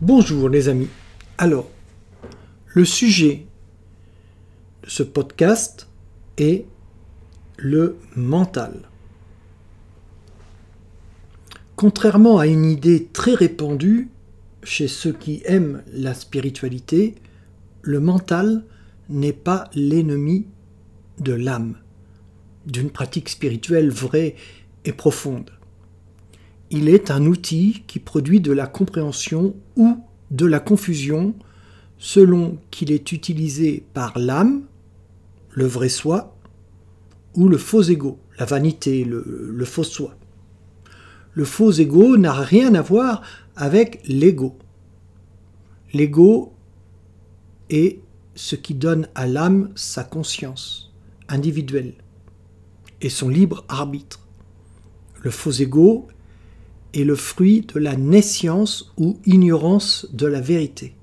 Bonjour les amis. Alors, le sujet de ce podcast est le mental. Contrairement à une idée très répandue chez ceux qui aiment la spiritualité, le mental n'est pas l'ennemi de l'âme, d'une pratique spirituelle vraie et profonde. Il est un outil qui produit de la compréhension ou de la confusion selon qu'il est utilisé par l'âme, le vrai soi, ou le faux ego, la vanité, le, faux soi. Le faux ego n'a rien à voir avec l'ego. L'ego est ce qui donne à l'âme sa conscience individuelle et son libre arbitre. Le faux ego est le fruit de la naissance ou ignorance de la vérité.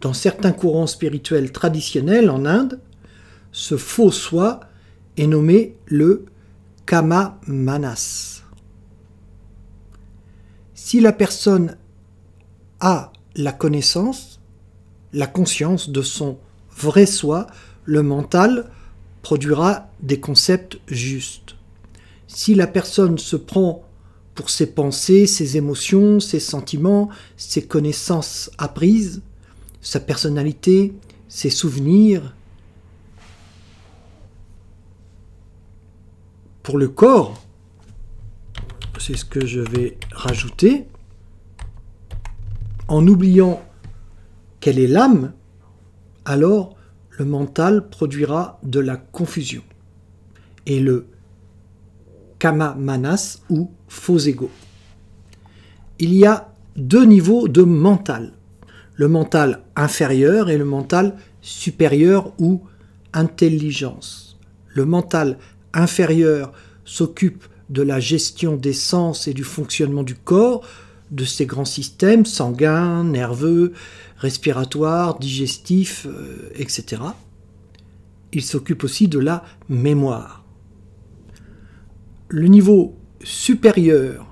Dans certains courants spirituels traditionnels en Inde, ce faux soi est nommé le kama manas. Si la personne a la connaissance, la conscience de son vrai soi, le mental produira des concepts justes. Si la personne se prend pour ses pensées, ses émotions, ses sentiments, ses connaissances apprises, sa personnalité, ses souvenirs. Pour le corps, c'est ce que je vais rajouter, en oubliant quelle est l'âme, alors le mental produira de la confusion. Et le kama manas ou faux ego. Il y a deux niveaux de mental. Le mental inférieur et le mental supérieur ou intelligence. Le mental inférieur s'occupe de la gestion des sens et du fonctionnement du corps, de ses grands systèmes sanguins, nerveux, respiratoires, digestifs, euh, etc. Il s'occupe aussi de la mémoire. Le niveau supérieur,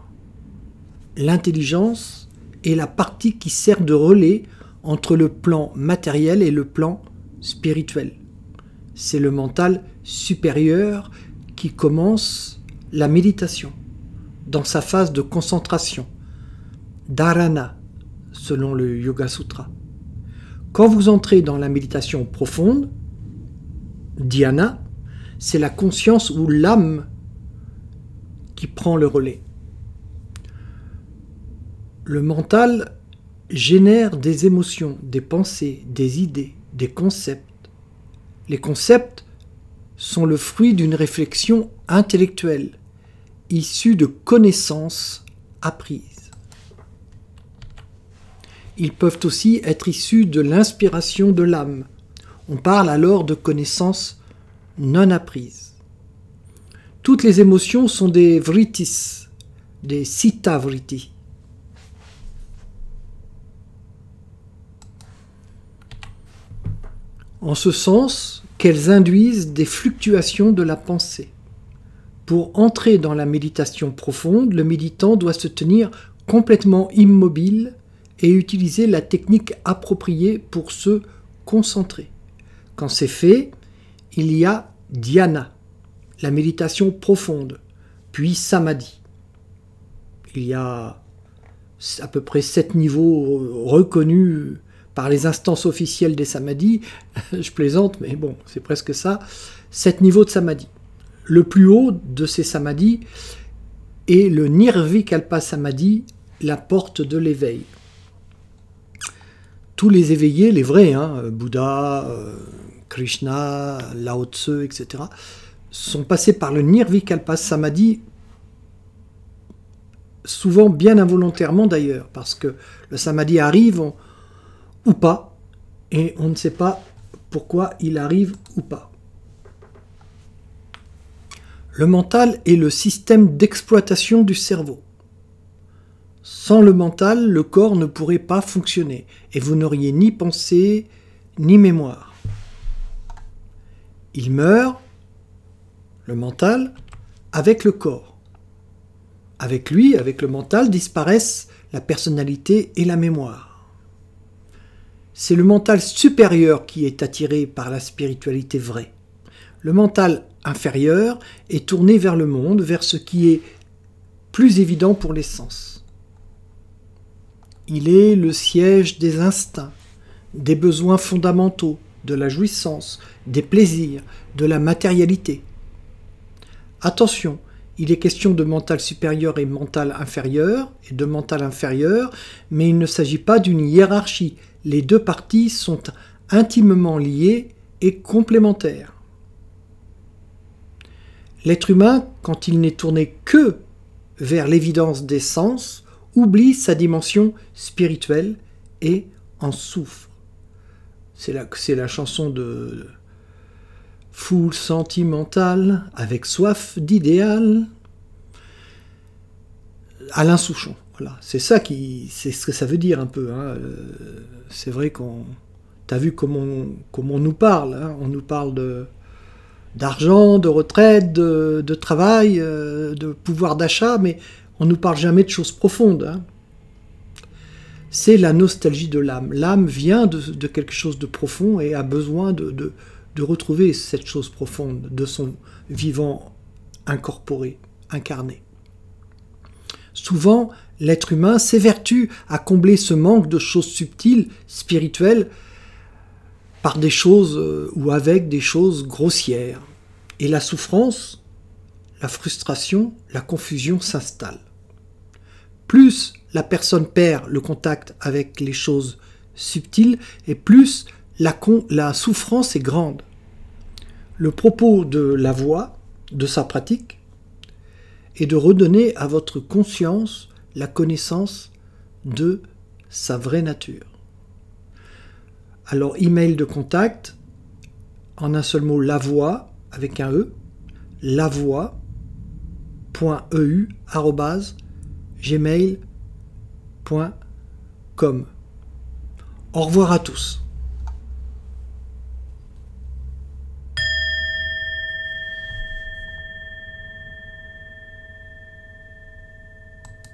l'intelligence, est la partie qui sert de relais entre le plan matériel et le plan spirituel. C'est le mental supérieur qui commence la méditation dans sa phase de concentration, dharana, selon le Yoga Sutra. Quand vous entrez dans la méditation profonde, dhyana, c'est la conscience ou l'âme qui prend le relais. Le mental génère des émotions, des pensées, des idées, des concepts. Les concepts sont le fruit d'une réflexion intellectuelle, issue de connaissances apprises. Ils peuvent aussi être issus de l'inspiration de l'âme. On parle alors de connaissances non apprises. Toutes les émotions sont des vritis, des vritis. En ce sens qu'elles induisent des fluctuations de la pensée. Pour entrer dans la méditation profonde, le méditant doit se tenir complètement immobile et utiliser la technique appropriée pour se concentrer. Quand c'est fait, il y a dhyana, la méditation profonde, puis samadhi. Il y a à peu près sept niveaux reconnus par les instances officielles des samadhis. Je plaisante, mais bon, c'est presque ça. Sept niveaux de samadhi. Le plus haut de ces samadhis est le nirvikalpa samadhi, la porte de l'éveil. Tous les éveillés, les vrais, hein, Bouddha, euh, Krishna, Lao Tse, etc., sont passés par le Nirvikalpa Samadhi, souvent bien involontairement d'ailleurs, parce que le Samadhi arrive ou pas, et on ne sait pas pourquoi il arrive ou pas. Le mental est le système d'exploitation du cerveau. Sans le mental, le corps ne pourrait pas fonctionner, et vous n'auriez ni pensée ni mémoire. Il meurt le mental, avec le corps. Avec lui, avec le mental, disparaissent la personnalité et la mémoire. C'est le mental supérieur qui est attiré par la spiritualité vraie. Le mental inférieur est tourné vers le monde, vers ce qui est plus évident pour les sens. Il est le siège des instincts, des besoins fondamentaux, de la jouissance, des plaisirs, de la matérialité. Attention, il est question de mental supérieur et mental inférieur, et de mental inférieur, mais il ne s'agit pas d'une hiérarchie. Les deux parties sont intimement liées et complémentaires. L'être humain, quand il n'est tourné que vers l'évidence des sens, oublie sa dimension spirituelle et en souffre. C'est la, la chanson de Foule sentimentale avec soif d'idéal. Alain Souchon. Voilà, c'est ça qui, c'est ce que ça veut dire un peu. Hein. Euh, c'est vrai qu'on, t'as vu comment on, on nous parle. Hein. On nous parle de d'argent, de retraite, de, travail, euh, de pouvoir d'achat, mais on nous parle jamais de choses profondes. Hein. C'est la nostalgie de l'âme. L'âme vient de, quelque chose de profond et a besoin de retrouver cette chose profonde de son vivant incorporé, incarné. Souvent, l'être humain s'évertue à combler ce manque de choses subtiles, spirituelles, par des choses euh, ou avec des choses grossières. Et la souffrance, la frustration, la confusion s'installent. Plus la personne perd le contact avec les choses subtiles, et plus la, la souffrance est grande. Le propos de la voix, de sa pratique, est de redonner à votre conscience la connaissance de sa vraie nature. Alors, email de contact, en un seul mot, la voix, avec un E, lavoie.eu, gmail.com. Au revoir à tous.